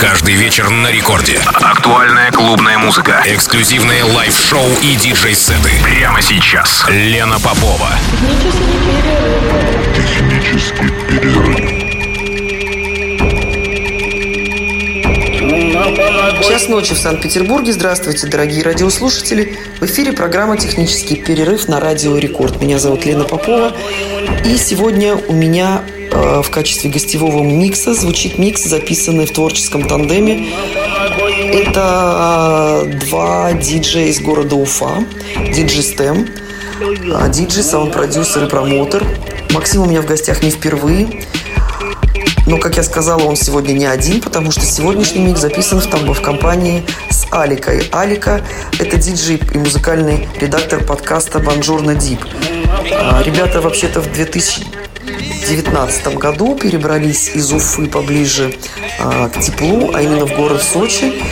Каждый вечер на рекорде. Актуальная клубная музыка. Эксклюзивные лайв-шоу и диджей-сеты. Прямо сейчас. Лена Попова. Технический перерыв. Час ночи в Санкт-Петербурге. Здравствуйте, дорогие радиослушатели. В эфире программа «Технический перерыв» на Радио Рекорд. Меня зовут Лена Попова. И сегодня у меня в качестве гостевого микса звучит микс, записанный в творческом тандеме. Это э, два диджея из города Уфа. Диджей Стэм, э, диджей, саунд-продюсер и промоутер. Максим у меня в гостях не впервые. Но, как я сказала, он сегодня не один, потому что сегодняшний микс записан в, там, в компании с Аликой. Алика – это диджей и музыкальный редактор подкаста «Бонжурно Дип». А, ребята вообще-то в 2019 году перебрались из Уфы поближе а, к теплу, а именно в город Сочи,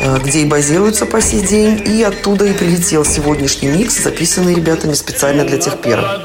а, где и базируются по сей день. И оттуда и прилетел сегодняшний микс, записанный ребятами специально для Техпера.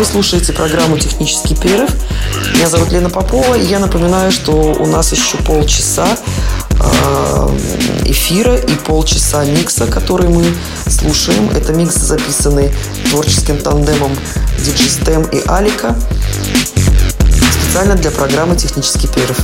Вы слушаете программу «Технический перерыв». Меня зовут Лена Попова. И я напоминаю, что у нас еще полчаса э, эфира и полчаса микса, который мы слушаем. Это микс, записанный творческим тандемом Stem и Алика специально для программы «Технический перерыв».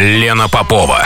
Лена Попова.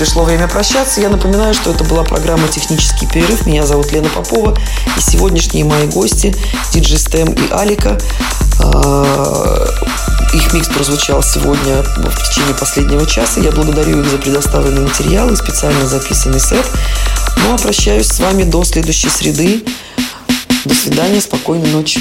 Пришло время прощаться. Я напоминаю, что это была программа «Технический перерыв». Меня зовут Лена Попова. И сегодняшние мои гости – диджей Стэм и Алика. А, их микс прозвучал сегодня в течение последнего часа. Я благодарю их за предоставленный материал и специально записанный сет. Ну а прощаюсь с вами до следующей среды. До свидания, спокойной ночи.